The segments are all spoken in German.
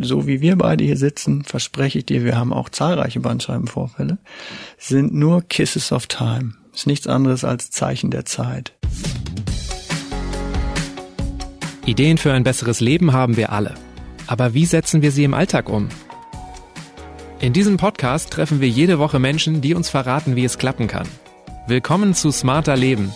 so wie wir beide hier sitzen, verspreche ich dir, wir haben auch zahlreiche Bandscheibenvorfälle, sind nur Kisses of Time. Ist nichts anderes als Zeichen der Zeit. Ideen für ein besseres Leben haben wir alle. Aber wie setzen wir sie im Alltag um? In diesem Podcast treffen wir jede Woche Menschen, die uns verraten, wie es klappen kann. Willkommen zu Smarter Leben.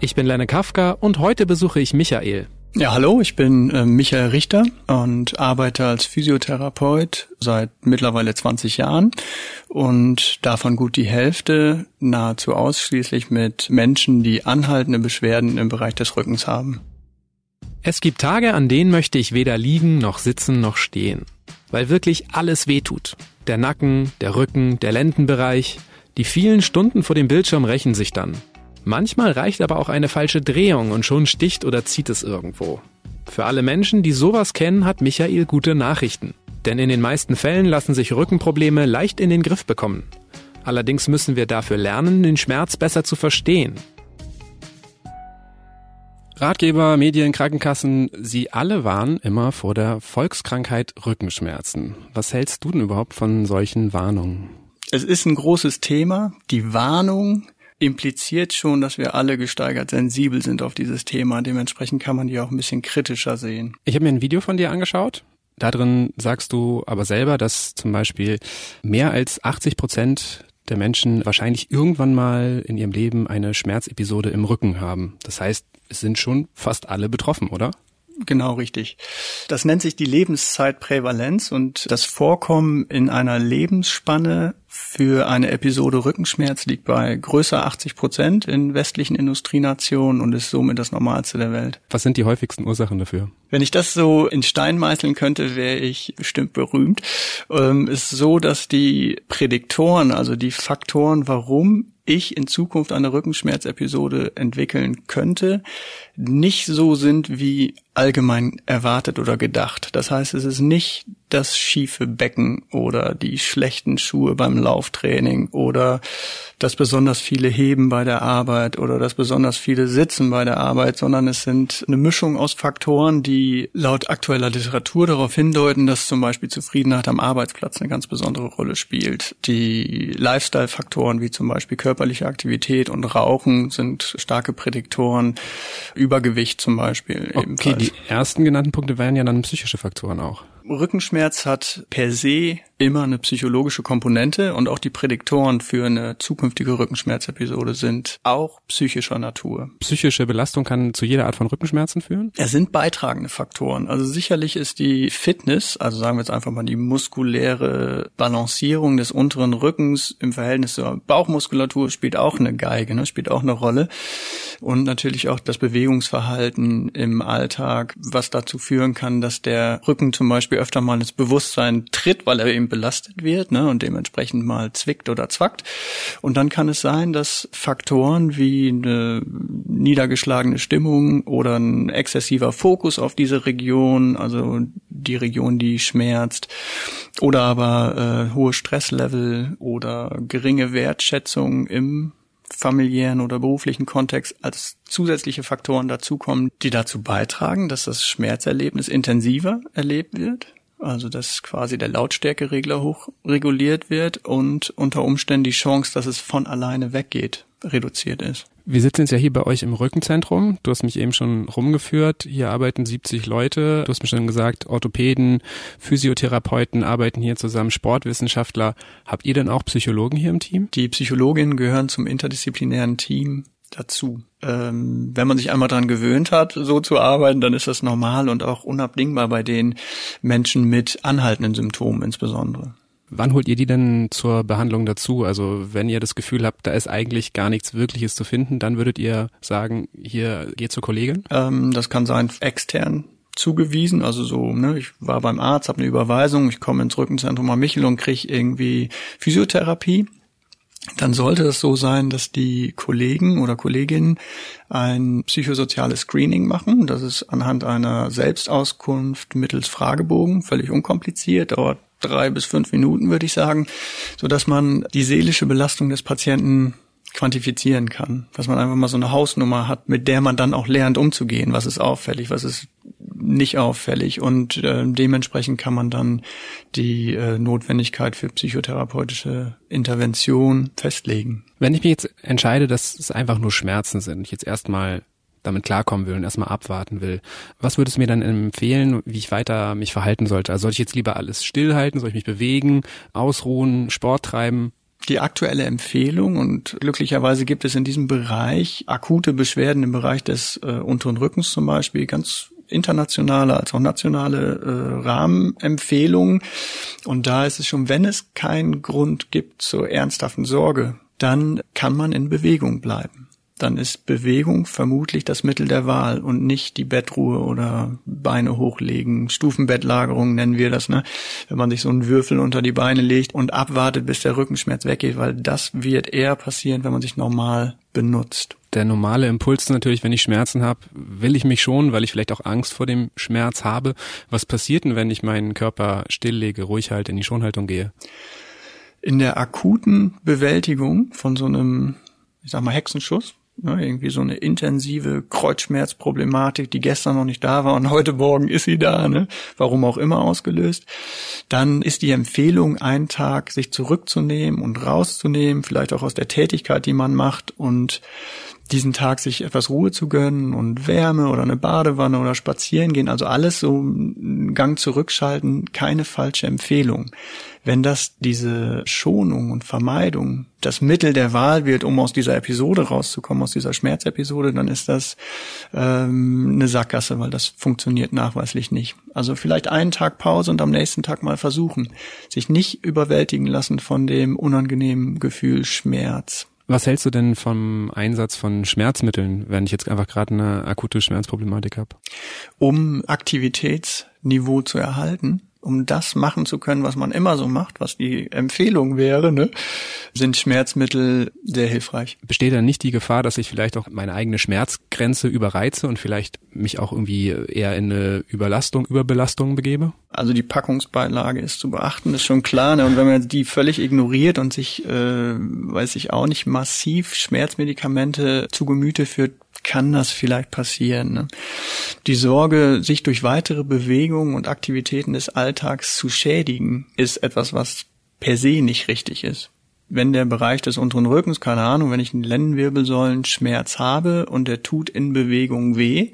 Ich bin Lenne Kafka und heute besuche ich Michael. Ja, hallo, ich bin äh, Michael Richter und arbeite als Physiotherapeut seit mittlerweile 20 Jahren und davon gut die Hälfte nahezu ausschließlich mit Menschen, die anhaltende Beschwerden im Bereich des Rückens haben. Es gibt Tage, an denen möchte ich weder liegen noch sitzen noch stehen, weil wirklich alles wehtut. Der Nacken, der Rücken, der Lendenbereich, die vielen Stunden vor dem Bildschirm rächen sich dann. Manchmal reicht aber auch eine falsche Drehung und schon sticht oder zieht es irgendwo. Für alle Menschen, die sowas kennen, hat Michael gute Nachrichten. Denn in den meisten Fällen lassen sich Rückenprobleme leicht in den Griff bekommen. Allerdings müssen wir dafür lernen, den Schmerz besser zu verstehen. Ratgeber, Medien, Krankenkassen, sie alle warnen immer vor der Volkskrankheit Rückenschmerzen. Was hältst du denn überhaupt von solchen Warnungen? Es ist ein großes Thema. Die Warnung impliziert schon, dass wir alle gesteigert sensibel sind auf dieses Thema. Dementsprechend kann man die auch ein bisschen kritischer sehen. Ich habe mir ein Video von dir angeschaut. Da drin sagst du aber selber, dass zum Beispiel mehr als 80 Prozent der Menschen wahrscheinlich irgendwann mal in ihrem Leben eine Schmerzepisode im Rücken haben. Das heißt, es sind schon fast alle betroffen, oder? Genau richtig. Das nennt sich die Lebenszeitprävalenz und das Vorkommen in einer Lebensspanne für eine Episode Rückenschmerz liegt bei größer 80 Prozent in westlichen Industrienationen und ist somit das Normalste der Welt. Was sind die häufigsten Ursachen dafür? Wenn ich das so in Stein meißeln könnte, wäre ich bestimmt berühmt. Ähm, ist so, dass die Prädiktoren, also die Faktoren, warum ich in Zukunft eine Rückenschmerzepisode entwickeln könnte, nicht so sind wie allgemein erwartet oder gedacht. Das heißt, es ist nicht das schiefe Becken oder die schlechten Schuhe beim Lauftraining oder das besonders viele Heben bei der Arbeit oder das besonders viele Sitzen bei der Arbeit, sondern es sind eine Mischung aus Faktoren, die laut aktueller Literatur darauf hindeuten, dass zum Beispiel Zufriedenheit am Arbeitsplatz eine ganz besondere Rolle spielt. Die Lifestyle-Faktoren wie zum Beispiel körperliche Aktivität und Rauchen sind starke Prädiktoren. Übergewicht zum Beispiel okay, ebenfalls. Die ersten genannten Punkte wären ja dann psychische Faktoren auch. Rückenschmerz hat per se immer eine psychologische Komponente und auch die Prädiktoren für eine zukünftige Rückenschmerzepisode sind auch psychischer Natur. Psychische Belastung kann zu jeder Art von Rückenschmerzen führen? Es sind beitragende Faktoren. Also sicherlich ist die Fitness, also sagen wir jetzt einfach mal die muskuläre Balancierung des unteren Rückens im Verhältnis zur Bauchmuskulatur spielt auch eine Geige, ne, spielt auch eine Rolle. Und natürlich auch das Bewegungsverhalten im Alltag, was dazu führen kann, dass der Rücken zum Beispiel öfter mal ins Bewusstsein tritt, weil er eben belastet wird ne, und dementsprechend mal zwickt oder zwackt. Und dann kann es sein, dass Faktoren wie eine niedergeschlagene Stimmung oder ein exzessiver Fokus auf diese Region, also die Region, die schmerzt, oder aber äh, hohe Stresslevel oder geringe Wertschätzung im familiären oder beruflichen Kontext als zusätzliche Faktoren dazukommen, die dazu beitragen, dass das Schmerzerlebnis intensiver erlebt wird also dass quasi der Lautstärkeregler hochreguliert wird und unter Umständen die Chance, dass es von alleine weggeht, reduziert ist. Wir sitzen jetzt ja hier bei euch im Rückenzentrum. Du hast mich eben schon rumgeführt. Hier arbeiten 70 Leute. Du hast mir schon gesagt, Orthopäden, Physiotherapeuten arbeiten hier zusammen, Sportwissenschaftler. Habt ihr denn auch Psychologen hier im Team? Die Psychologinnen gehören zum interdisziplinären Team dazu. Ähm, wenn man sich einmal dran gewöhnt hat, so zu arbeiten, dann ist das normal und auch unabdingbar bei den Menschen mit anhaltenden Symptomen insbesondere. Wann holt ihr die denn zur Behandlung dazu? Also wenn ihr das Gefühl habt, da ist eigentlich gar nichts Wirkliches zu finden, dann würdet ihr sagen, hier geht zur Kollegin? Ähm, das kann sein extern zugewiesen, also so, ne, ich war beim Arzt, habe eine Überweisung, ich komme ins Rückenzentrum am Michel und kriege irgendwie Physiotherapie dann sollte es so sein, dass die Kollegen oder Kolleginnen ein psychosoziales Screening machen. Das ist anhand einer Selbstauskunft mittels Fragebogen, völlig unkompliziert, dauert drei bis fünf Minuten, würde ich sagen, so dass man die seelische Belastung des Patienten quantifizieren kann, dass man einfach mal so eine Hausnummer hat, mit der man dann auch lernt umzugehen, was ist auffällig, was ist nicht auffällig? Und äh, dementsprechend kann man dann die äh, Notwendigkeit für psychotherapeutische Intervention festlegen. Wenn ich mich jetzt entscheide, dass es einfach nur Schmerzen sind, ich jetzt erstmal damit klarkommen will und erstmal abwarten will. Was würdest du mir dann empfehlen, wie ich weiter mich verhalten sollte? Also soll ich jetzt lieber alles stillhalten? Soll ich mich bewegen, ausruhen, Sport treiben? Die aktuelle Empfehlung und glücklicherweise gibt es in diesem Bereich akute Beschwerden im Bereich des äh, unteren Rückens zum Beispiel ganz internationale als auch nationale äh, Rahmenempfehlungen. Und da ist es schon, wenn es keinen Grund gibt zur ernsthaften Sorge, dann kann man in Bewegung bleiben dann ist Bewegung vermutlich das Mittel der Wahl und nicht die Bettruhe oder Beine hochlegen. Stufenbettlagerung nennen wir das, ne? Wenn man sich so einen Würfel unter die Beine legt und abwartet, bis der Rückenschmerz weggeht, weil das wird eher passieren, wenn man sich normal benutzt. Der normale Impuls natürlich, wenn ich Schmerzen habe, will ich mich schon, weil ich vielleicht auch Angst vor dem Schmerz habe. Was passiert denn, wenn ich meinen Körper stilllege, ruhig halte, in die Schonhaltung gehe? In der akuten Bewältigung von so einem, ich sag mal, Hexenschuss, Ne, irgendwie so eine intensive Kreuzschmerzproblematik, die gestern noch nicht da war und heute Morgen ist sie da, ne? warum auch immer ausgelöst. Dann ist die Empfehlung, einen Tag sich zurückzunehmen und rauszunehmen, vielleicht auch aus der Tätigkeit, die man macht und diesen Tag sich etwas Ruhe zu gönnen und Wärme oder eine Badewanne oder spazieren gehen, also alles so einen Gang zurückschalten, keine falsche Empfehlung. Wenn das diese Schonung und Vermeidung das Mittel der Wahl wird, um aus dieser Episode rauszukommen, aus dieser Schmerzepisode, dann ist das ähm, eine Sackgasse, weil das funktioniert nachweislich nicht. Also vielleicht einen Tag Pause und am nächsten Tag mal versuchen, sich nicht überwältigen lassen von dem unangenehmen Gefühl Schmerz. Was hältst du denn vom Einsatz von Schmerzmitteln, wenn ich jetzt einfach gerade eine akute Schmerzproblematik habe? Um Aktivitätsniveau zu erhalten, um das machen zu können, was man immer so macht, was die Empfehlung wäre, ne, sind Schmerzmittel sehr hilfreich. Besteht da nicht die Gefahr, dass ich vielleicht auch meine eigene Schmerzgrenze überreize und vielleicht mich auch irgendwie eher in eine Überlastung, Überbelastung begebe? Also die Packungsbeilage ist zu beachten, ist schon klar. Ne? Und wenn man die völlig ignoriert und sich, äh, weiß ich auch nicht, massiv Schmerzmedikamente zu Gemüte führt, kann das vielleicht passieren. Ne? Die Sorge, sich durch weitere Bewegungen und Aktivitäten des Alltags zu schädigen, ist etwas, was per se nicht richtig ist. Wenn der Bereich des unteren Rückens, keine Ahnung, wenn ich einen Lendenwirbelsäulen-Schmerz habe und der tut in Bewegung weh,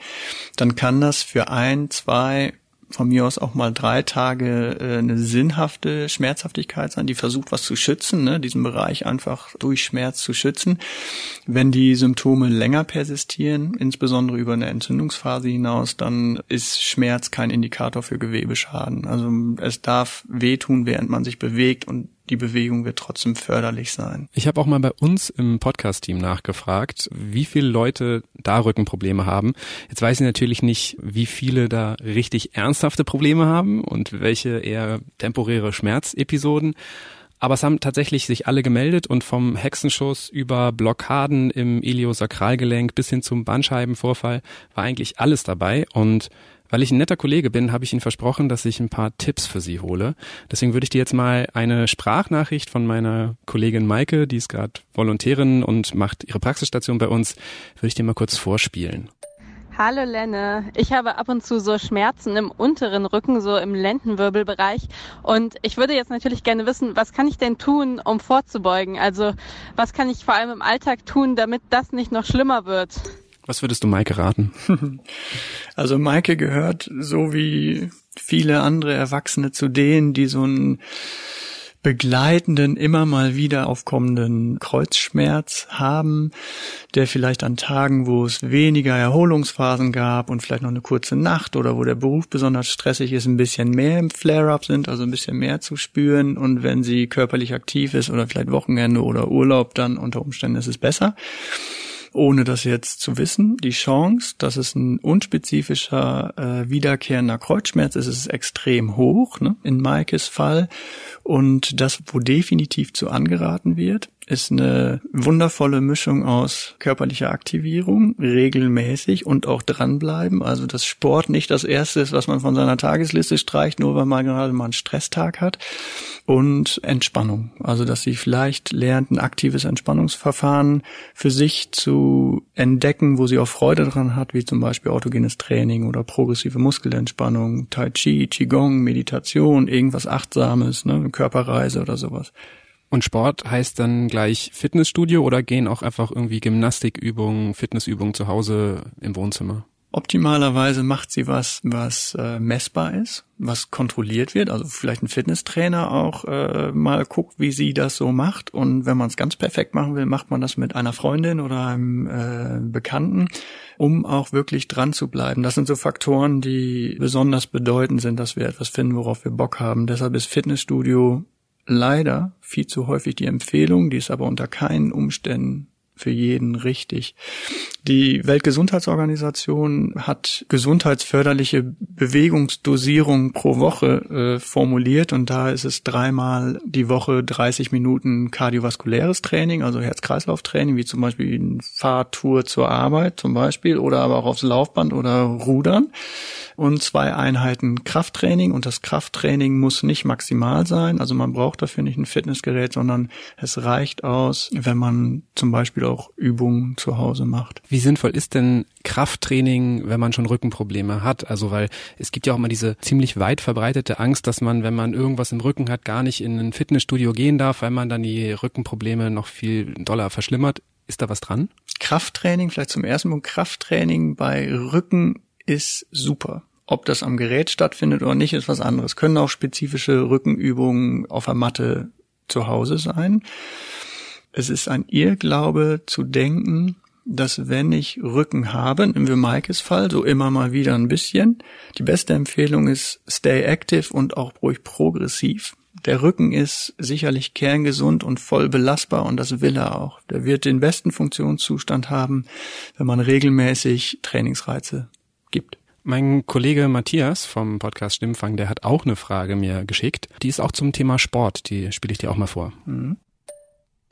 dann kann das für ein, zwei, von mir aus auch mal drei Tage äh, eine sinnhafte Schmerzhaftigkeit sein, die versucht, was zu schützen, ne, diesen Bereich einfach durch Schmerz zu schützen. Wenn die Symptome länger persistieren, insbesondere über eine Entzündungsphase hinaus, dann ist Schmerz kein Indikator für Gewebeschaden. Also es darf wehtun, während man sich bewegt und die Bewegung wird trotzdem förderlich sein. Ich habe auch mal bei uns im Podcast-Team nachgefragt, wie viele Leute da Rückenprobleme haben. Jetzt weiß ich natürlich nicht, wie viele da richtig ernsthafte Probleme haben und welche eher temporäre Schmerzepisoden. Aber es haben tatsächlich sich alle gemeldet und vom Hexenschuss über Blockaden im Iliosakralgelenk bis hin zum Bandscheibenvorfall war eigentlich alles dabei und weil ich ein netter Kollege bin, habe ich Ihnen versprochen, dass ich ein paar Tipps für Sie hole. Deswegen würde ich dir jetzt mal eine Sprachnachricht von meiner Kollegin Maike, die ist gerade Volontärin und macht ihre Praxisstation bei uns, würde ich dir mal kurz vorspielen. Hallo Lenne, ich habe ab und zu so Schmerzen im unteren Rücken, so im Lendenwirbelbereich. Und ich würde jetzt natürlich gerne wissen, was kann ich denn tun, um vorzubeugen? Also was kann ich vor allem im Alltag tun, damit das nicht noch schlimmer wird? Was würdest du Maike raten? Also Maike gehört so wie viele andere Erwachsene zu denen, die so einen begleitenden, immer mal wieder aufkommenden Kreuzschmerz haben, der vielleicht an Tagen, wo es weniger Erholungsphasen gab und vielleicht noch eine kurze Nacht oder wo der Beruf besonders stressig ist, ein bisschen mehr im Flare-up sind, also ein bisschen mehr zu spüren und wenn sie körperlich aktiv ist oder vielleicht Wochenende oder Urlaub, dann unter Umständen ist es besser ohne das jetzt zu wissen. Die Chance, dass es ein unspezifischer äh, wiederkehrender Kreuzschmerz ist, ist extrem hoch, ne? in Maikes Fall. Und das, wo definitiv zu angeraten wird, ist eine wundervolle Mischung aus körperlicher Aktivierung, regelmäßig und auch dranbleiben. Also dass Sport nicht das Erste ist, was man von seiner Tagesliste streicht, nur weil man gerade mal einen Stresstag hat. Und Entspannung. Also dass sie vielleicht lernt, ein aktives Entspannungsverfahren für sich zu entdecken, wo sie auch Freude dran hat, wie zum Beispiel autogenes Training oder progressive Muskelentspannung, Tai Chi, Qigong, Meditation, irgendwas Achtsames, ne, Körperreise oder sowas. Und Sport heißt dann gleich Fitnessstudio oder gehen auch einfach irgendwie Gymnastikübungen, Fitnessübungen zu Hause im Wohnzimmer? Optimalerweise macht sie was, was äh, messbar ist, was kontrolliert wird. Also vielleicht ein Fitnesstrainer auch äh, mal guckt, wie sie das so macht. Und wenn man es ganz perfekt machen will, macht man das mit einer Freundin oder einem äh, Bekannten, um auch wirklich dran zu bleiben. Das sind so Faktoren, die besonders bedeutend sind, dass wir etwas finden, worauf wir Bock haben. Deshalb ist Fitnessstudio leider viel zu häufig die Empfehlung, die ist aber unter keinen Umständen für jeden richtig. Die Weltgesundheitsorganisation hat gesundheitsförderliche Bewegungsdosierung pro Woche äh, formuliert und da ist es dreimal die Woche 30 Minuten kardiovaskuläres Training, also Herz-Kreislauf-Training, wie zum Beispiel eine Fahrtour zur Arbeit zum Beispiel oder aber auch aufs Laufband oder Rudern und zwei Einheiten Krafttraining und das Krafttraining muss nicht maximal sein, also man braucht dafür nicht ein Fitnessgerät, sondern es reicht aus, wenn man zum Beispiel auch Übungen zu Hause macht. Wie sinnvoll ist denn Krafttraining, wenn man schon Rückenprobleme hat? Also weil es gibt ja auch immer diese ziemlich weit verbreitete Angst, dass man, wenn man irgendwas im Rücken hat, gar nicht in ein Fitnessstudio gehen darf, weil man dann die Rückenprobleme noch viel doller verschlimmert. Ist da was dran? Krafttraining, vielleicht zum ersten Punkt, Krafttraining bei Rücken ist super. Ob das am Gerät stattfindet oder nicht, ist was anderes. Können auch spezifische Rückenübungen auf der Matte zu Hause sein. Es ist ein Irrglaube zu denken, dass wenn ich Rücken habe, nehmen wir Maikes Fall, so immer mal wieder ein bisschen, die beste Empfehlung ist stay active und auch ruhig progressiv. Der Rücken ist sicherlich kerngesund und voll belastbar und das will er auch. Der wird den besten Funktionszustand haben, wenn man regelmäßig Trainingsreize gibt. Mein Kollege Matthias vom Podcast Stimmfang, der hat auch eine Frage mir geschickt. Die ist auch zum Thema Sport. Die spiele ich dir auch mal vor. Mhm.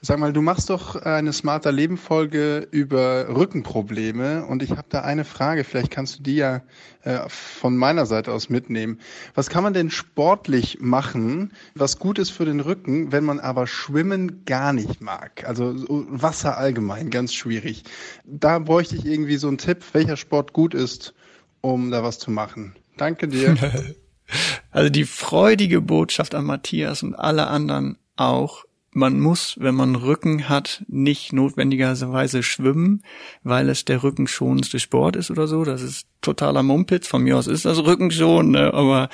Sag mal, du machst doch eine smarter Leben Folge über Rückenprobleme und ich habe da eine Frage, vielleicht kannst du die ja äh, von meiner Seite aus mitnehmen. Was kann man denn sportlich machen, was gut ist für den Rücken, wenn man aber Schwimmen gar nicht mag? Also Wasser allgemein, ganz schwierig. Da bräuchte ich irgendwie so einen Tipp, welcher Sport gut ist, um da was zu machen. Danke dir. also die freudige Botschaft an Matthias und alle anderen auch, man muss, wenn man Rücken hat, nicht notwendigerweise schwimmen, weil es der rückenschonendste Sport ist oder so. Das ist totaler Mumpitz. Von mir aus ist das Rückenschon, ne? aber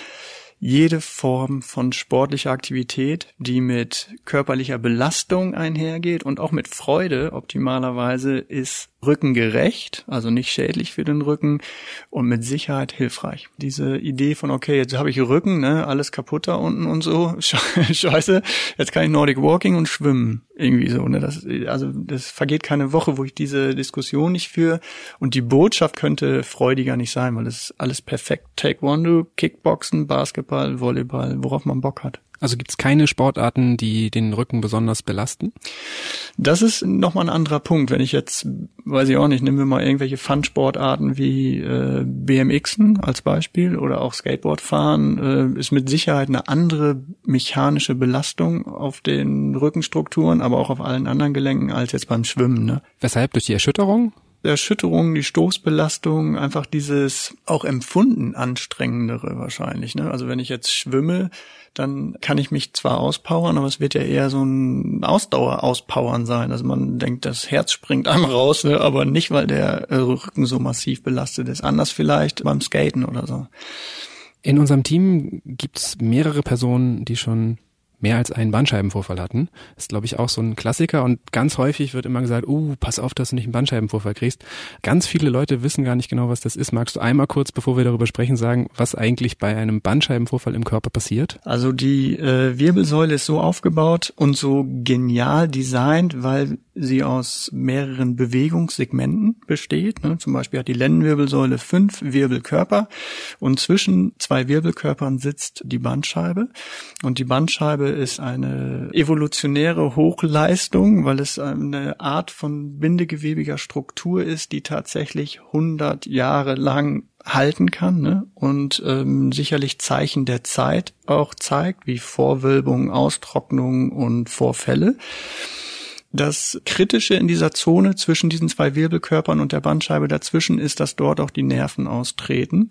jede Form von sportlicher Aktivität, die mit körperlicher Belastung einhergeht und auch mit Freude optimalerweise, ist rückengerecht, also nicht schädlich für den Rücken und mit Sicherheit hilfreich. Diese Idee von, okay, jetzt habe ich Rücken, ne, alles kaputt da unten und so, scheiße, jetzt kann ich Nordic Walking und schwimmen, irgendwie so, ne, das, also das vergeht keine Woche, wo ich diese Diskussion nicht führe und die Botschaft könnte freudiger nicht sein, weil es ist alles perfekt. Taekwondo, Kickboxen, Basketball, Volleyball, worauf man Bock hat. Also gibt es keine Sportarten, die den Rücken besonders belasten? Das ist nochmal ein anderer Punkt. Wenn ich jetzt, weiß ich auch nicht, nehmen wir mal irgendwelche Fun-Sportarten wie äh, BMXen als Beispiel oder auch Skateboard fahren, äh, ist mit Sicherheit eine andere mechanische Belastung auf den Rückenstrukturen, aber auch auf allen anderen Gelenken als jetzt beim Schwimmen. Ne? Weshalb? Durch die Erschütterung? Erschütterung, die Stoßbelastung, einfach dieses auch empfunden anstrengendere wahrscheinlich. Ne? Also wenn ich jetzt schwimme, dann kann ich mich zwar auspowern, aber es wird ja eher so ein Ausdauer-Auspowern sein. Also man denkt, das Herz springt einem raus, ne? aber nicht, weil der Rücken so massiv belastet ist. Anders vielleicht beim Skaten oder so. In unserem Team gibt's mehrere Personen, die schon mehr als einen Bandscheibenvorfall hatten. Das ist, glaube ich, auch so ein Klassiker und ganz häufig wird immer gesagt, uh, pass auf, dass du nicht einen Bandscheibenvorfall kriegst. Ganz viele Leute wissen gar nicht genau, was das ist. Magst du einmal kurz, bevor wir darüber sprechen, sagen, was eigentlich bei einem Bandscheibenvorfall im Körper passiert? Also die äh, Wirbelsäule ist so aufgebaut und so genial designt, weil sie aus mehreren Bewegungssegmenten besteht. Ne? Zum Beispiel hat die Lendenwirbelsäule fünf Wirbelkörper und zwischen zwei Wirbelkörpern sitzt die Bandscheibe. Und die Bandscheibe ist eine evolutionäre Hochleistung, weil es eine Art von bindegewebiger Struktur ist, die tatsächlich 100 Jahre lang halten kann ne? und ähm, sicherlich Zeichen der Zeit auch zeigt, wie Vorwölbung, Austrocknung und Vorfälle. Das Kritische in dieser Zone zwischen diesen zwei Wirbelkörpern und der Bandscheibe dazwischen ist, dass dort auch die Nerven austreten,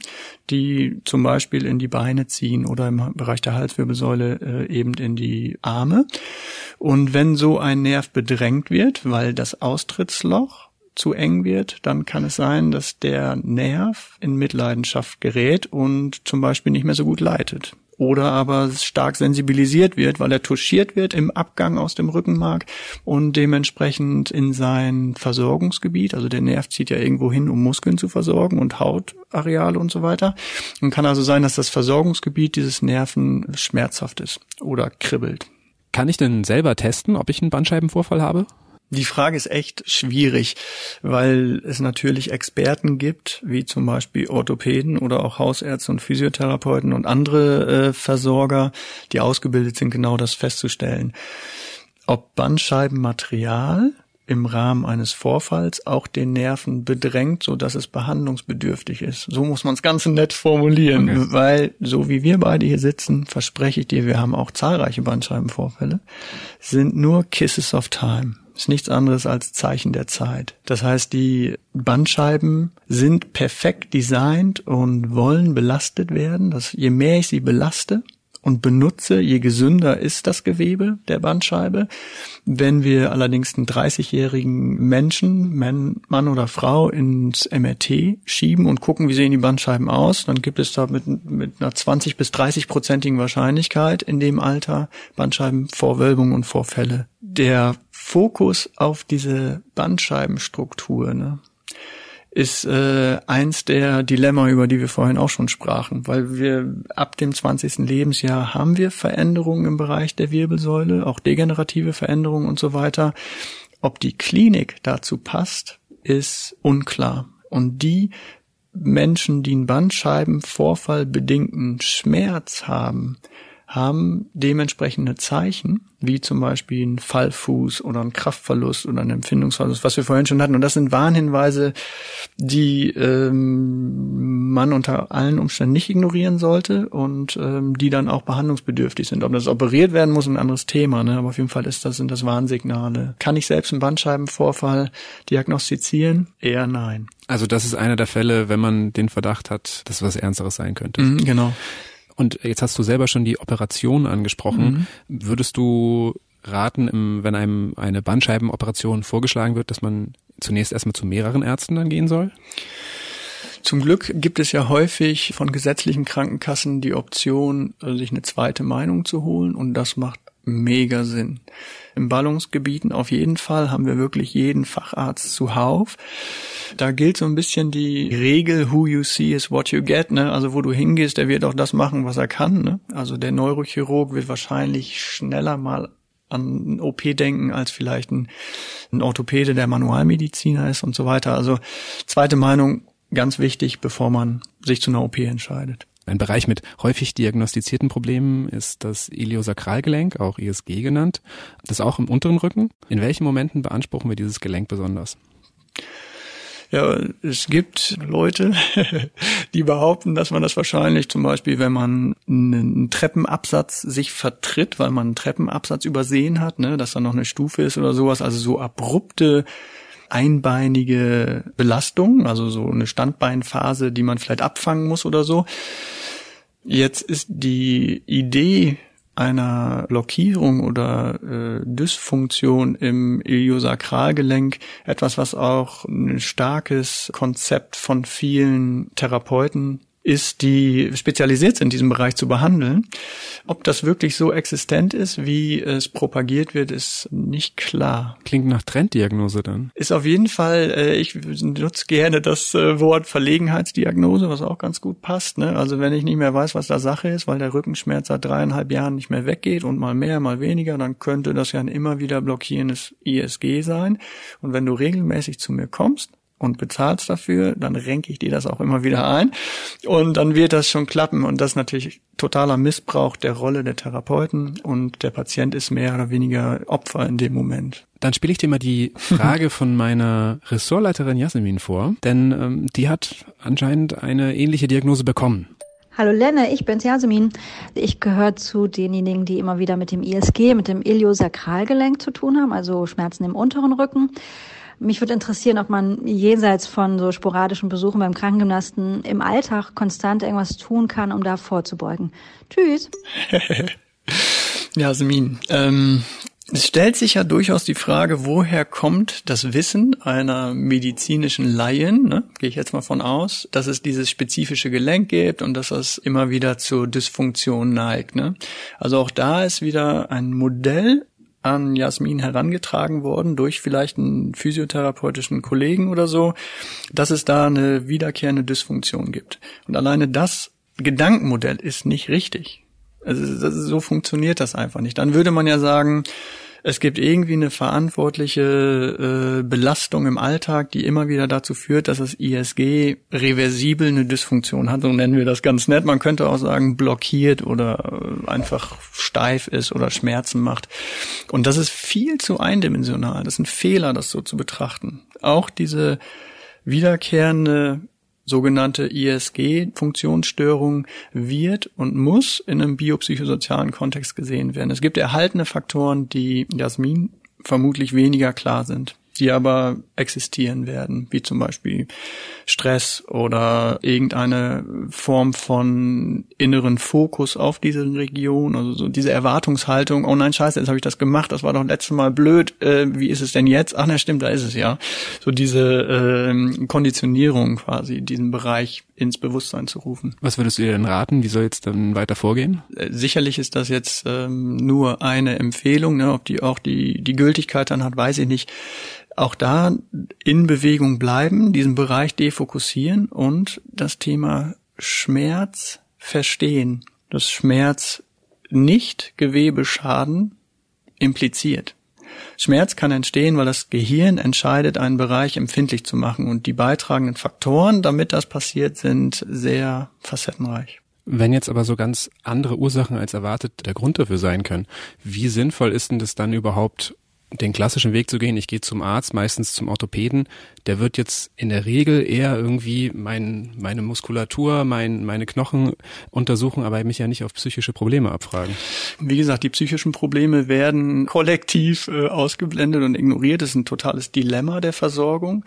die zum Beispiel in die Beine ziehen oder im Bereich der Halswirbelsäule äh, eben in die Arme. Und wenn so ein Nerv bedrängt wird, weil das Austrittsloch zu eng wird, dann kann es sein, dass der Nerv in Mitleidenschaft gerät und zum Beispiel nicht mehr so gut leitet oder aber stark sensibilisiert wird, weil er touchiert wird im Abgang aus dem Rückenmark und dementsprechend in sein Versorgungsgebiet, also der Nerv zieht ja irgendwo hin, um Muskeln zu versorgen und Hautareale und so weiter. Und kann also sein, dass das Versorgungsgebiet dieses Nerven schmerzhaft ist oder kribbelt. Kann ich denn selber testen, ob ich einen Bandscheibenvorfall habe? Die Frage ist echt schwierig, weil es natürlich Experten gibt, wie zum Beispiel Orthopäden oder auch Hausärzte und Physiotherapeuten und andere äh, Versorger, die ausgebildet sind, genau das festzustellen. Ob Bandscheibenmaterial im Rahmen eines Vorfalls auch den Nerven bedrängt, so dass es behandlungsbedürftig ist. So muss man es ganz nett formulieren, okay. weil so wie wir beide hier sitzen, verspreche ich dir, wir haben auch zahlreiche Bandscheibenvorfälle, sind nur Kisses of Time ist nichts anderes als Zeichen der Zeit. Das heißt, die Bandscheiben sind perfekt designt und wollen belastet werden. Das, je mehr ich sie belaste, und benutze, je gesünder ist das Gewebe der Bandscheibe. Wenn wir allerdings einen 30-jährigen Menschen, Mann oder Frau, ins MRT schieben und gucken, wie sehen die Bandscheiben aus, dann gibt es da mit, mit einer 20 bis 30-prozentigen Wahrscheinlichkeit in dem Alter Bandscheibenvorwölbung und Vorfälle. Der Fokus auf diese Bandscheibenstruktur, ne, ist äh, eins der Dilemma, über die wir vorhin auch schon sprachen, weil wir ab dem 20. Lebensjahr haben wir Veränderungen im Bereich der Wirbelsäule, auch degenerative Veränderungen und so weiter. Ob die Klinik dazu passt, ist unklar. Und die Menschen, die einen Bandscheibenvorfall bedingten Schmerz haben, haben dementsprechende Zeichen, wie zum Beispiel ein Fallfuß oder ein Kraftverlust oder ein Empfindungsverlust, was wir vorhin schon hatten. Und das sind Warnhinweise, die ähm, man unter allen Umständen nicht ignorieren sollte und ähm, die dann auch behandlungsbedürftig sind. Ob das operiert werden muss, ein anderes Thema. Ne? Aber auf jeden Fall ist das, sind das Warnsignale. Kann ich selbst einen Bandscheibenvorfall diagnostizieren? Eher nein. Also das ist einer der Fälle, wenn man den Verdacht hat, dass was Ernsteres sein könnte. Mhm, genau. Und jetzt hast du selber schon die Operation angesprochen. Mhm. Würdest du raten, wenn einem eine Bandscheibenoperation vorgeschlagen wird, dass man zunächst erstmal zu mehreren Ärzten dann gehen soll? Zum Glück gibt es ja häufig von gesetzlichen Krankenkassen die Option, sich eine zweite Meinung zu holen und das macht mega Sinn. In Ballungsgebieten auf jeden Fall haben wir wirklich jeden Facharzt zuhauf. Da gilt so ein bisschen die Regel, who you see is what you get, ne? Also wo du hingehst, der wird auch das machen, was er kann, ne? Also der Neurochirurg wird wahrscheinlich schneller mal an ein OP denken als vielleicht ein, ein Orthopäde, der Manualmediziner ist und so weiter. Also zweite Meinung, ganz wichtig, bevor man sich zu einer OP entscheidet. Ein Bereich mit häufig diagnostizierten Problemen ist das Iliosakralgelenk, auch ISG genannt. Das auch im unteren Rücken. In welchen Momenten beanspruchen wir dieses Gelenk besonders? Ja, es gibt Leute, die behaupten, dass man das wahrscheinlich zum Beispiel, wenn man einen Treppenabsatz sich vertritt, weil man einen Treppenabsatz übersehen hat, ne, dass da noch eine Stufe ist oder sowas, also so abrupte einbeinige Belastung, also so eine Standbeinphase, die man vielleicht abfangen muss oder so. Jetzt ist die Idee einer Blockierung oder äh, Dysfunktion im Iliosakralgelenk etwas, was auch ein starkes Konzept von vielen Therapeuten ist, die spezialisiert sind, in diesem Bereich zu behandeln. Ob das wirklich so existent ist, wie es propagiert wird, ist nicht klar. Klingt nach Trenddiagnose dann. Ist auf jeden Fall, äh, ich nutze gerne das äh, Wort Verlegenheitsdiagnose, was auch ganz gut passt. Ne? Also wenn ich nicht mehr weiß, was da Sache ist, weil der Rückenschmerz seit dreieinhalb Jahren nicht mehr weggeht und mal mehr, mal weniger, dann könnte das ja ein immer wieder blockierendes ISG sein. Und wenn du regelmäßig zu mir kommst, und bezahlst dafür, dann renke ich dir das auch immer wieder ein und dann wird das schon klappen und das ist natürlich totaler Missbrauch der Rolle der Therapeuten und der Patient ist mehr oder weniger Opfer in dem Moment. Dann spiele ich dir mal die Frage von meiner Ressortleiterin Jasmin vor, denn ähm, die hat anscheinend eine ähnliche Diagnose bekommen. Hallo Lenne, ich bin's Jasmin. Ich gehöre zu denjenigen, die immer wieder mit dem ISG, mit dem Iliosakralgelenk zu tun haben, also Schmerzen im unteren Rücken. Mich würde interessieren, ob man jenseits von so sporadischen Besuchen beim Krankengymnasten im Alltag konstant irgendwas tun kann, um da vorzubeugen. Tschüss. Jasmin, ähm, es stellt sich ja durchaus die Frage, woher kommt das Wissen einer medizinischen Laien, ne, gehe ich jetzt mal von aus, dass es dieses spezifische Gelenk gibt und dass es immer wieder zur Dysfunktion neigt. Ne? Also auch da ist wieder ein Modell an Jasmin herangetragen worden durch vielleicht einen physiotherapeutischen Kollegen oder so, dass es da eine wiederkehrende Dysfunktion gibt. Und alleine das Gedankenmodell ist nicht richtig. Also so funktioniert das einfach nicht. Dann würde man ja sagen, es gibt irgendwie eine verantwortliche äh, Belastung im Alltag, die immer wieder dazu führt, dass das ISG reversibel eine Dysfunktion hat. So nennen wir das ganz nett. Man könnte auch sagen, blockiert oder äh, einfach steif ist oder Schmerzen macht. Und das ist viel zu eindimensional. Das ist ein Fehler, das so zu betrachten. Auch diese wiederkehrende sogenannte ISG-Funktionsstörung wird und muss in einem biopsychosozialen Kontext gesehen werden. Es gibt erhaltene Faktoren, die Jasmin vermutlich weniger klar sind die aber existieren werden, wie zum Beispiel Stress oder irgendeine Form von inneren Fokus auf diese Region, also so diese Erwartungshaltung, oh nein, scheiße, jetzt habe ich das gemacht, das war doch letztes Mal blöd, äh, wie ist es denn jetzt? Ach, na stimmt, da ist es ja. So diese äh, Konditionierung quasi, diesen Bereich ins Bewusstsein zu rufen. Was würdest du dir denn raten? Wie soll jetzt dann weiter vorgehen? Äh, sicherlich ist das jetzt ähm, nur eine Empfehlung, ne? ob die auch die, die Gültigkeit dann hat, weiß ich nicht auch da in Bewegung bleiben, diesen Bereich defokussieren und das Thema Schmerz verstehen, dass Schmerz nicht Gewebeschaden impliziert. Schmerz kann entstehen, weil das Gehirn entscheidet, einen Bereich empfindlich zu machen und die beitragenden Faktoren, damit das passiert, sind sehr facettenreich. Wenn jetzt aber so ganz andere Ursachen als erwartet der Grund dafür sein können, wie sinnvoll ist denn das dann überhaupt den klassischen Weg zu gehen, ich gehe zum Arzt, meistens zum Orthopäden, der wird jetzt in der Regel eher irgendwie mein, meine Muskulatur, mein, meine Knochen untersuchen, aber mich ja nicht auf psychische Probleme abfragen. Wie gesagt, die psychischen Probleme werden kollektiv äh, ausgeblendet und ignoriert. Das ist ein totales Dilemma der Versorgung.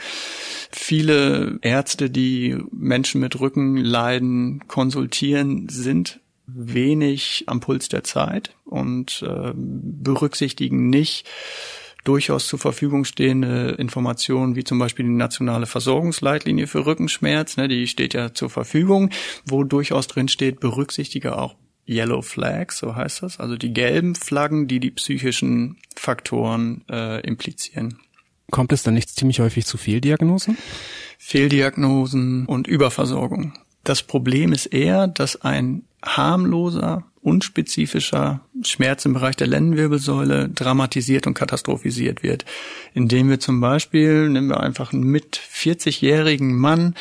Viele Ärzte, die Menschen mit Rückenleiden konsultieren, sind wenig am Puls der Zeit und äh, berücksichtigen nicht durchaus zur Verfügung stehende Informationen, wie zum Beispiel die nationale Versorgungsleitlinie für Rückenschmerz, ne, die steht ja zur Verfügung, wo durchaus drin steht, berücksichtige auch Yellow Flags, so heißt das, also die gelben Flaggen, die die psychischen Faktoren äh, implizieren. Kommt es dann nicht ziemlich häufig zu Fehldiagnosen? Fehldiagnosen und Überversorgung. Das Problem ist eher, dass ein harmloser, unspezifischer Schmerz im Bereich der Lendenwirbelsäule dramatisiert und katastrophisiert wird, indem wir zum Beispiel, nehmen wir einfach einen mit 40-jährigen Mann,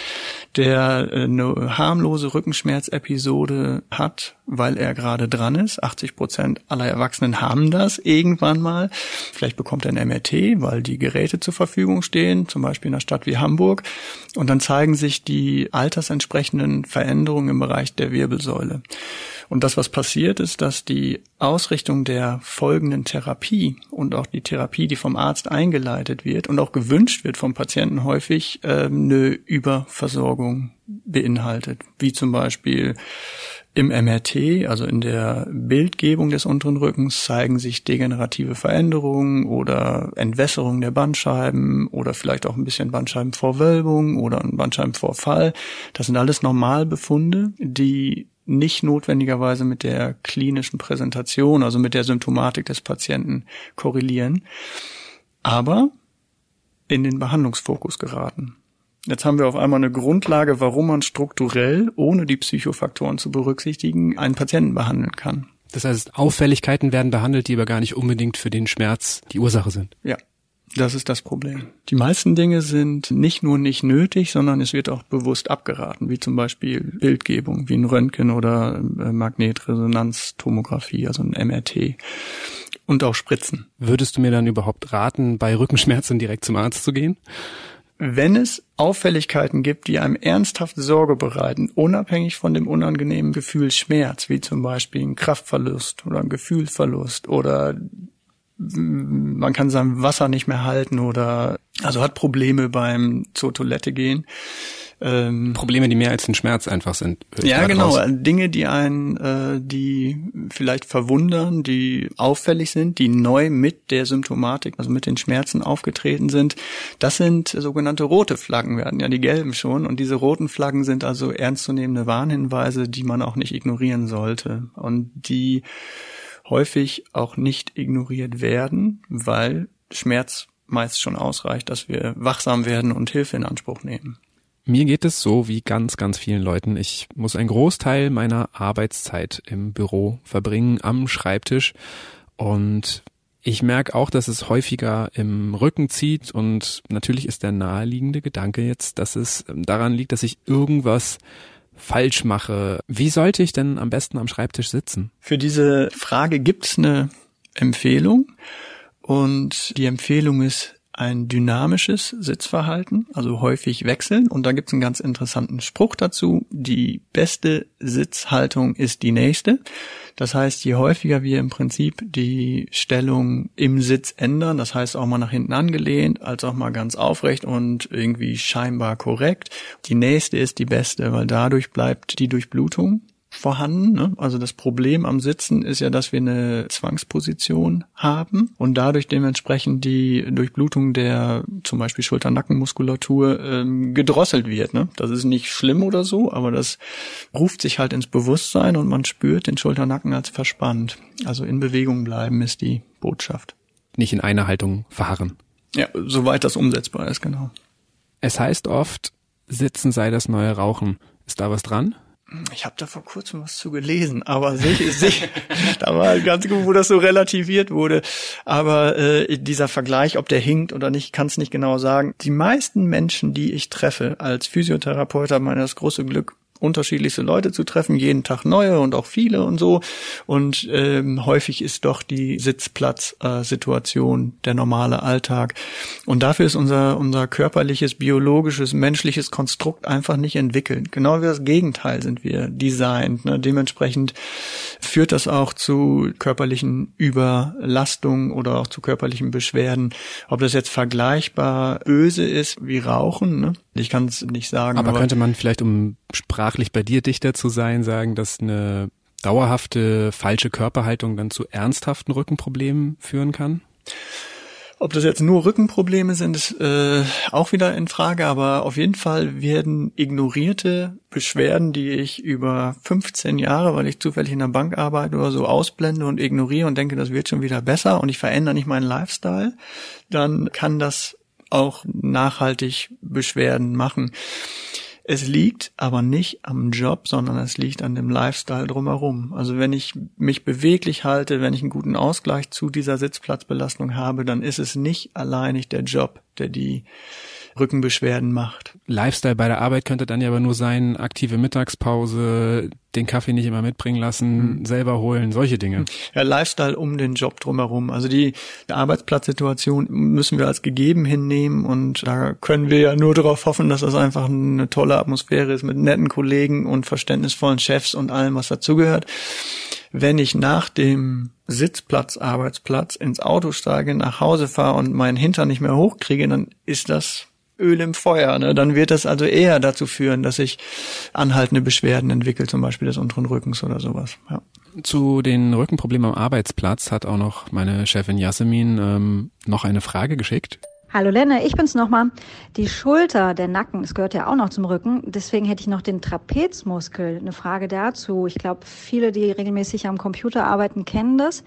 der äh, eine harmlose Rückenschmerzepisode hat, weil er gerade dran ist. 80 Prozent aller Erwachsenen haben das irgendwann mal. Vielleicht bekommt er ein MRT, weil die Geräte zur Verfügung stehen, zum Beispiel in einer Stadt wie Hamburg. Und dann zeigen sich die altersentsprechenden Veränderungen im Bereich der Wirbelsäule. Und das, was passiert, ist, dass die Ausrichtung der folgenden Therapie und auch die Therapie, die vom Arzt eingeleitet wird und auch gewünscht wird vom Patienten häufig, äh, eine Überversorgung beinhaltet, wie zum Beispiel Im MRT, also in der Bildgebung des unteren Rückens, zeigen sich degenerative Veränderungen oder Entwässerung der Bandscheiben oder vielleicht auch ein bisschen Bandscheibenvorwölbung oder ein Bandscheibenvorfall. Das sind alles Normalbefunde, die nicht notwendigerweise mit der klinischen Präsentation, also mit der Symptomatik des Patienten korrelieren, aber in den Behandlungsfokus geraten. Jetzt haben wir auf einmal eine Grundlage, warum man strukturell, ohne die Psychofaktoren zu berücksichtigen, einen Patienten behandeln kann. Das heißt, Auffälligkeiten werden behandelt, die aber gar nicht unbedingt für den Schmerz die Ursache sind. Ja. Das ist das Problem. Die meisten Dinge sind nicht nur nicht nötig, sondern es wird auch bewusst abgeraten, wie zum Beispiel Bildgebung, wie ein Röntgen oder äh, Magnetresonanztomographie, also ein MRT. Und auch Spritzen. Würdest du mir dann überhaupt raten, bei Rückenschmerzen direkt zum Arzt zu gehen? wenn es Auffälligkeiten gibt, die einem ernsthaft Sorge bereiten, unabhängig von dem unangenehmen Gefühl Schmerz, wie zum Beispiel ein Kraftverlust oder ein Gefühlsverlust oder man kann sein Wasser nicht mehr halten oder also hat Probleme beim zur Toilette gehen, ähm, Probleme, die mehr als ein Schmerz einfach sind. Ja, genau. Raus. Dinge, die einen, äh, die vielleicht verwundern, die auffällig sind, die neu mit der Symptomatik, also mit den Schmerzen aufgetreten sind. Das sind sogenannte rote Flaggen. Wir hatten ja die gelben schon. Und diese roten Flaggen sind also ernstzunehmende Warnhinweise, die man auch nicht ignorieren sollte. Und die häufig auch nicht ignoriert werden, weil Schmerz meist schon ausreicht, dass wir wachsam werden und Hilfe in Anspruch nehmen. Mir geht es so wie ganz, ganz vielen Leuten. Ich muss einen Großteil meiner Arbeitszeit im Büro verbringen, am Schreibtisch. Und ich merke auch, dass es häufiger im Rücken zieht. Und natürlich ist der naheliegende Gedanke jetzt, dass es daran liegt, dass ich irgendwas falsch mache. Wie sollte ich denn am besten am Schreibtisch sitzen? Für diese Frage gibt es eine Empfehlung. Und die Empfehlung ist ein dynamisches Sitzverhalten, also häufig wechseln. Und da gibt es einen ganz interessanten Spruch dazu. Die beste Sitzhaltung ist die nächste. Das heißt, je häufiger wir im Prinzip die Stellung im Sitz ändern, das heißt auch mal nach hinten angelehnt, als auch mal ganz aufrecht und irgendwie scheinbar korrekt, die nächste ist die beste, weil dadurch bleibt die Durchblutung vorhanden. Ne? Also das Problem am Sitzen ist ja, dass wir eine Zwangsposition haben und dadurch dementsprechend die Durchblutung der zum Beispiel Schulter-Nackenmuskulatur ähm, gedrosselt wird. Ne? Das ist nicht schlimm oder so, aber das ruft sich halt ins Bewusstsein und man spürt den Schulternacken als verspannt. Also in Bewegung bleiben ist die Botschaft. Nicht in einer Haltung verharren. Ja, soweit das umsetzbar ist, genau. Es heißt oft, Sitzen sei das neue Rauchen. Ist da was dran? Ich habe da vor kurzem was zu gelesen, aber sicher, sicher da war ganz gut, wo das so relativiert wurde. Aber äh, dieser Vergleich, ob der hinkt oder nicht, kann es nicht genau sagen. Die meisten Menschen, die ich treffe als Physiotherapeut, haben das große Glück, unterschiedlichste Leute zu treffen, jeden Tag neue und auch viele und so. Und ähm, häufig ist doch die Sitzplatzsituation äh, der normale Alltag. Und dafür ist unser, unser körperliches, biologisches, menschliches Konstrukt einfach nicht entwickelt. Genau wie das Gegenteil sind wir designt. Ne? Dementsprechend führt das auch zu körperlichen Überlastungen oder auch zu körperlichen Beschwerden. Ob das jetzt vergleichbar böse ist wie Rauchen, ne? ich kann es nicht sagen. Aber, aber könnte man vielleicht, um sprachlich bei dir dichter zu sein, sagen, dass eine dauerhafte falsche Körperhaltung dann zu ernsthaften Rückenproblemen führen kann? Ob das jetzt nur Rückenprobleme sind, ist äh, auch wieder in Frage, aber auf jeden Fall werden ignorierte Beschwerden, die ich über 15 Jahre, weil ich zufällig in der Bank arbeite oder so, ausblende und ignoriere und denke, das wird schon wieder besser und ich verändere nicht meinen Lifestyle, dann kann das auch nachhaltig Beschwerden machen. Es liegt aber nicht am Job, sondern es liegt an dem Lifestyle drumherum. Also wenn ich mich beweglich halte, wenn ich einen guten Ausgleich zu dieser Sitzplatzbelastung habe, dann ist es nicht alleinig der Job, der die Rückenbeschwerden macht. Lifestyle bei der Arbeit könnte dann ja aber nur sein, aktive Mittagspause, den Kaffee nicht immer mitbringen lassen, mhm. selber holen, solche Dinge. Ja, Lifestyle um den Job drumherum. Also die, die Arbeitsplatzsituation müssen wir als gegeben hinnehmen und da können wir ja nur darauf hoffen, dass das einfach eine tolle Atmosphäre ist mit netten Kollegen und verständnisvollen Chefs und allem, was dazugehört. Wenn ich nach dem Sitzplatz, Arbeitsplatz ins Auto steige, nach Hause fahre und meinen Hintern nicht mehr hochkriege, dann ist das Öl im Feuer. Ne? Dann wird das also eher dazu führen, dass sich anhaltende Beschwerden entwickelt, zum Beispiel des unteren Rückens oder sowas. Ja. Zu den Rückenproblemen am Arbeitsplatz hat auch noch meine Chefin Jasmin ähm, noch eine Frage geschickt. Hallo Lenne, ich bin's nochmal. Die Schulter, der Nacken, das gehört ja auch noch zum Rücken. Deswegen hätte ich noch den Trapezmuskel. Eine Frage dazu. Ich glaube, viele, die regelmäßig am Computer arbeiten, kennen das.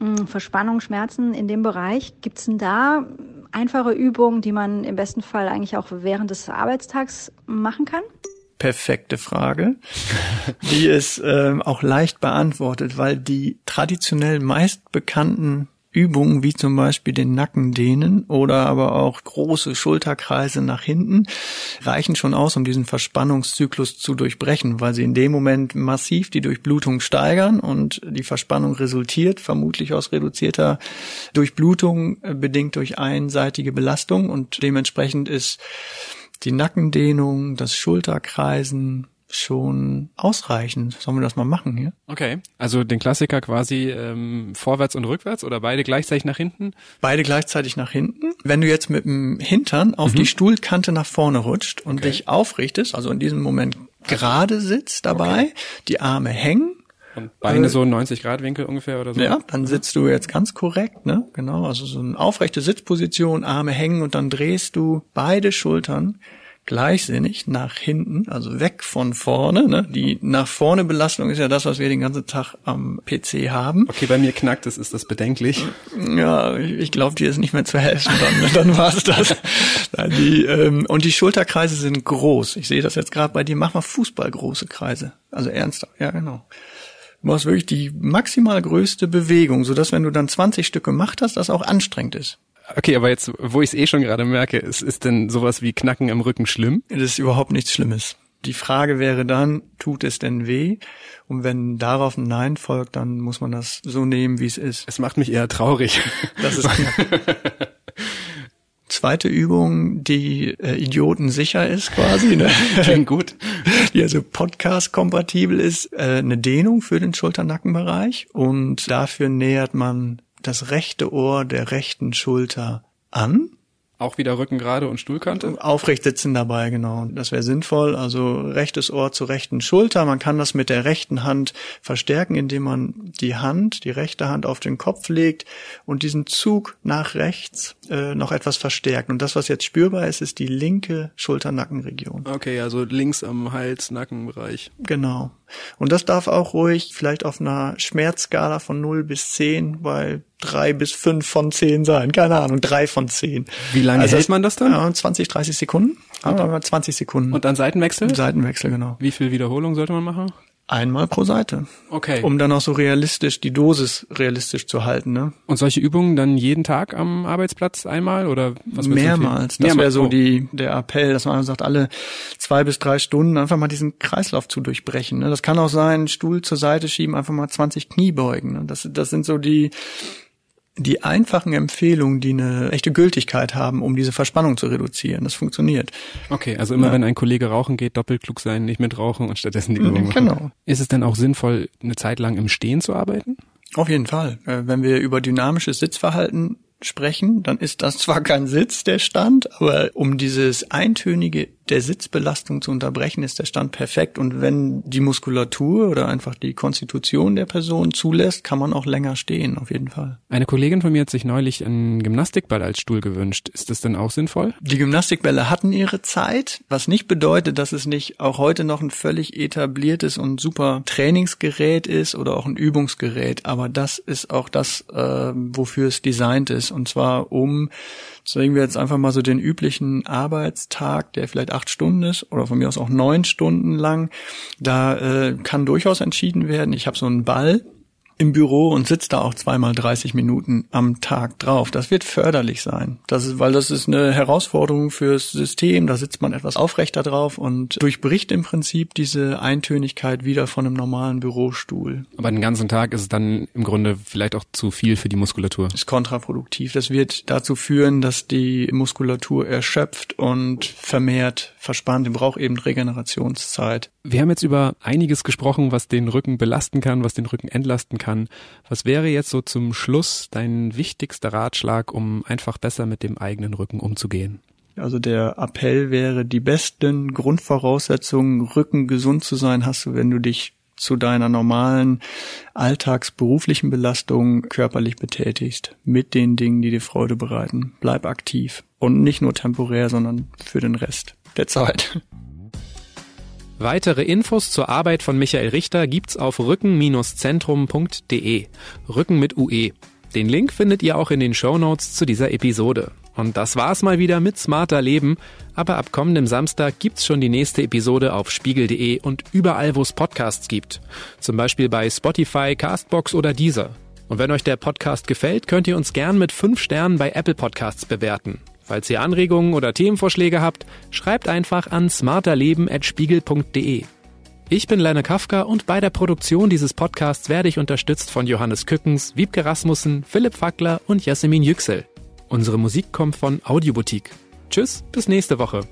Hm, Verspannung, Schmerzen in dem Bereich. Gibt's denn da einfache Übungen, die man im besten Fall eigentlich auch während des Arbeitstags machen kann? perfekte Frage. Die ist ähm, auch leicht beantwortet, weil die traditionell meist bekannten Übungen wie zum Beispiel den Nacken dehnen oder aber auch große Schulterkreise nach hinten reichen schon aus, um diesen Verspannungszyklus zu durchbrechen, weil sie in dem Moment massiv die Durchblutung steigern und die Verspannung resultiert vermutlich aus reduzierter Durchblutung äh, bedingt durch einseitige Belastung. Und dementsprechend ist die Nackendehnung, das Schulterkreisen, schon ausreichend. Sollen wir das mal machen hier? Okay, also den Klassiker quasi ähm, vorwärts und rückwärts oder beide gleichzeitig nach hinten? Beide gleichzeitig nach hinten. Wenn du jetzt mit dem Hintern auf mhm. die Stuhlkante nach vorne rutscht und okay. dich aufrichtest, also in diesem Moment gerade sitzt dabei, okay. die Arme hängen, und Beine äh, so 90 Grad Winkel ungefähr oder so? Ja, dann sitzt du jetzt ganz korrekt, ne? Genau, also so eine aufrechte Sitzposition, Arme hängen und dann drehst du beide Schultern gleichsinnig nach hinten, also weg von vorne. Ne? Die nach vorne Belastung ist ja das, was wir den ganzen Tag am PC haben. Okay, bei mir knackt es, ist das bedenklich. Ja, ich glaube, dir ist nicht mehr zu helfen, dann, dann war es das. die, ähm, und die Schulterkreise sind groß. Ich sehe das jetzt gerade bei dir. Mach mal Fußballgroße Kreise. Also ernsthaft, ja genau. Du machst wirklich die maximal größte Bewegung, sodass wenn du dann 20 Stück gemacht hast, das auch anstrengend ist. Okay, aber jetzt, wo ich es eh schon gerade merke, ist, ist denn sowas wie Knacken im Rücken schlimm? Das ist überhaupt nichts Schlimmes. Die Frage wäre dann, tut es denn weh? Und wenn darauf ein Nein folgt, dann muss man das so nehmen, wie es ist. Es macht mich eher traurig. Das ist Zweite Übung, die äh, Idioten sicher ist quasi, ne? Klingt gut. Die also Podcast-kompatibel ist, äh, eine Dehnung für den Schulternackenbereich und dafür nähert man das rechte Ohr der rechten Schulter an. Auch wieder Rücken gerade und Stuhlkante? Aufrecht sitzen dabei, genau. Das wäre sinnvoll. Also rechtes Ohr zur rechten Schulter. Man kann das mit der rechten Hand verstärken, indem man die Hand, die rechte Hand auf den Kopf legt und diesen Zug nach rechts äh, noch etwas verstärkt. Und das, was jetzt spürbar ist, ist die linke Schulternackenregion. Okay, also links am Hals-Nackenbereich. Genau. Und das darf auch ruhig vielleicht auf einer Schmerzskala von 0 bis 10 bei drei bis fünf von zehn sein. Keine Ahnung, drei von zehn. Wie lange also hält man das dann? Ja, 20, 30 Sekunden. Aber 20 Sekunden. Und dann Seitenwechsel? Seitenwechsel, genau. Wie viel Wiederholung sollte man machen? Einmal pro Seite. Okay. Um dann auch so realistisch, die Dosis realistisch zu halten, ne? Und solche Übungen dann jeden Tag am Arbeitsplatz einmal oder was Mehrmals. Das wäre so oh. die, der Appell, dass man sagt, alle zwei bis drei Stunden einfach mal diesen Kreislauf zu durchbrechen. Ne? Das kann auch sein, Stuhl zur Seite schieben, einfach mal 20 Knie beugen. Ne? Das, das sind so die, die einfachen Empfehlungen, die eine echte Gültigkeit haben, um diese Verspannung zu reduzieren. Das funktioniert. Okay, also immer ja. wenn ein Kollege rauchen geht, doppelt klug sein, nicht mit rauchen und stattdessen die Übung machen. Genau. Ist es denn auch sinnvoll, eine Zeit lang im Stehen zu arbeiten? Auf jeden Fall. Äh, wenn wir über dynamisches Sitzverhalten sprechen, dann ist das zwar kein Sitz, der Stand, aber um dieses eintönige der Sitzbelastung zu unterbrechen, ist der Stand perfekt. Und wenn die Muskulatur oder einfach die Konstitution der Person zulässt, kann man auch länger stehen, auf jeden Fall. Eine Kollegin von mir hat sich neulich einen Gymnastikball als Stuhl gewünscht. Ist das denn auch sinnvoll? Die Gymnastikbälle hatten ihre Zeit, was nicht bedeutet, dass es nicht auch heute noch ein völlig etabliertes und super Trainingsgerät ist oder auch ein Übungsgerät. Aber das ist auch das, äh, wofür es designt ist. Und zwar um Deswegen wir jetzt einfach mal so den üblichen Arbeitstag, der vielleicht acht Stunden ist oder von mir aus auch neun Stunden lang. Da äh, kann durchaus entschieden werden. Ich habe so einen Ball, im Büro und sitzt da auch zweimal 30 Minuten am Tag drauf. Das wird förderlich sein. Das ist, weil das ist eine Herausforderung fürs System. Da sitzt man etwas aufrechter drauf und durchbricht im Prinzip diese Eintönigkeit wieder von einem normalen Bürostuhl. Aber den ganzen Tag ist es dann im Grunde vielleicht auch zu viel für die Muskulatur. Ist kontraproduktiv. Das wird dazu führen, dass die Muskulatur erschöpft und vermehrt verspannt. Die braucht eben Regenerationszeit. Wir haben jetzt über einiges gesprochen, was den Rücken belasten kann, was den Rücken entlasten kann. Was wäre jetzt so zum Schluss dein wichtigster Ratschlag, um einfach besser mit dem eigenen Rücken umzugehen? Also der Appell wäre, die besten Grundvoraussetzungen, Rücken gesund zu sein, hast du, wenn du dich zu deiner normalen alltagsberuflichen Belastung körperlich betätigst, mit den Dingen, die dir Freude bereiten. Bleib aktiv. Und nicht nur temporär, sondern für den Rest der Zeit. Weitere Infos zur Arbeit von Michael Richter gibt's auf rücken-zentrum.de. Rücken mit UE. Den Link findet ihr auch in den Show Notes zu dieser Episode. Und das war's mal wieder mit Smarter Leben. Aber ab kommendem Samstag gibt's schon die nächste Episode auf spiegel.de und überall, wo es Podcasts gibt. Zum Beispiel bei Spotify, Castbox oder Deezer. Und wenn euch der Podcast gefällt, könnt ihr uns gern mit 5 Sternen bei Apple Podcasts bewerten. Falls ihr Anregungen oder Themenvorschläge habt, schreibt einfach an smarterleben.spiegel.de. Ich bin Lenne Kafka und bei der Produktion dieses Podcasts werde ich unterstützt von Johannes Kückens, Wiebke Rasmussen, Philipp Fackler und Jasmin Yüksel. Unsere Musik kommt von Audioboutique. Tschüss, bis nächste Woche.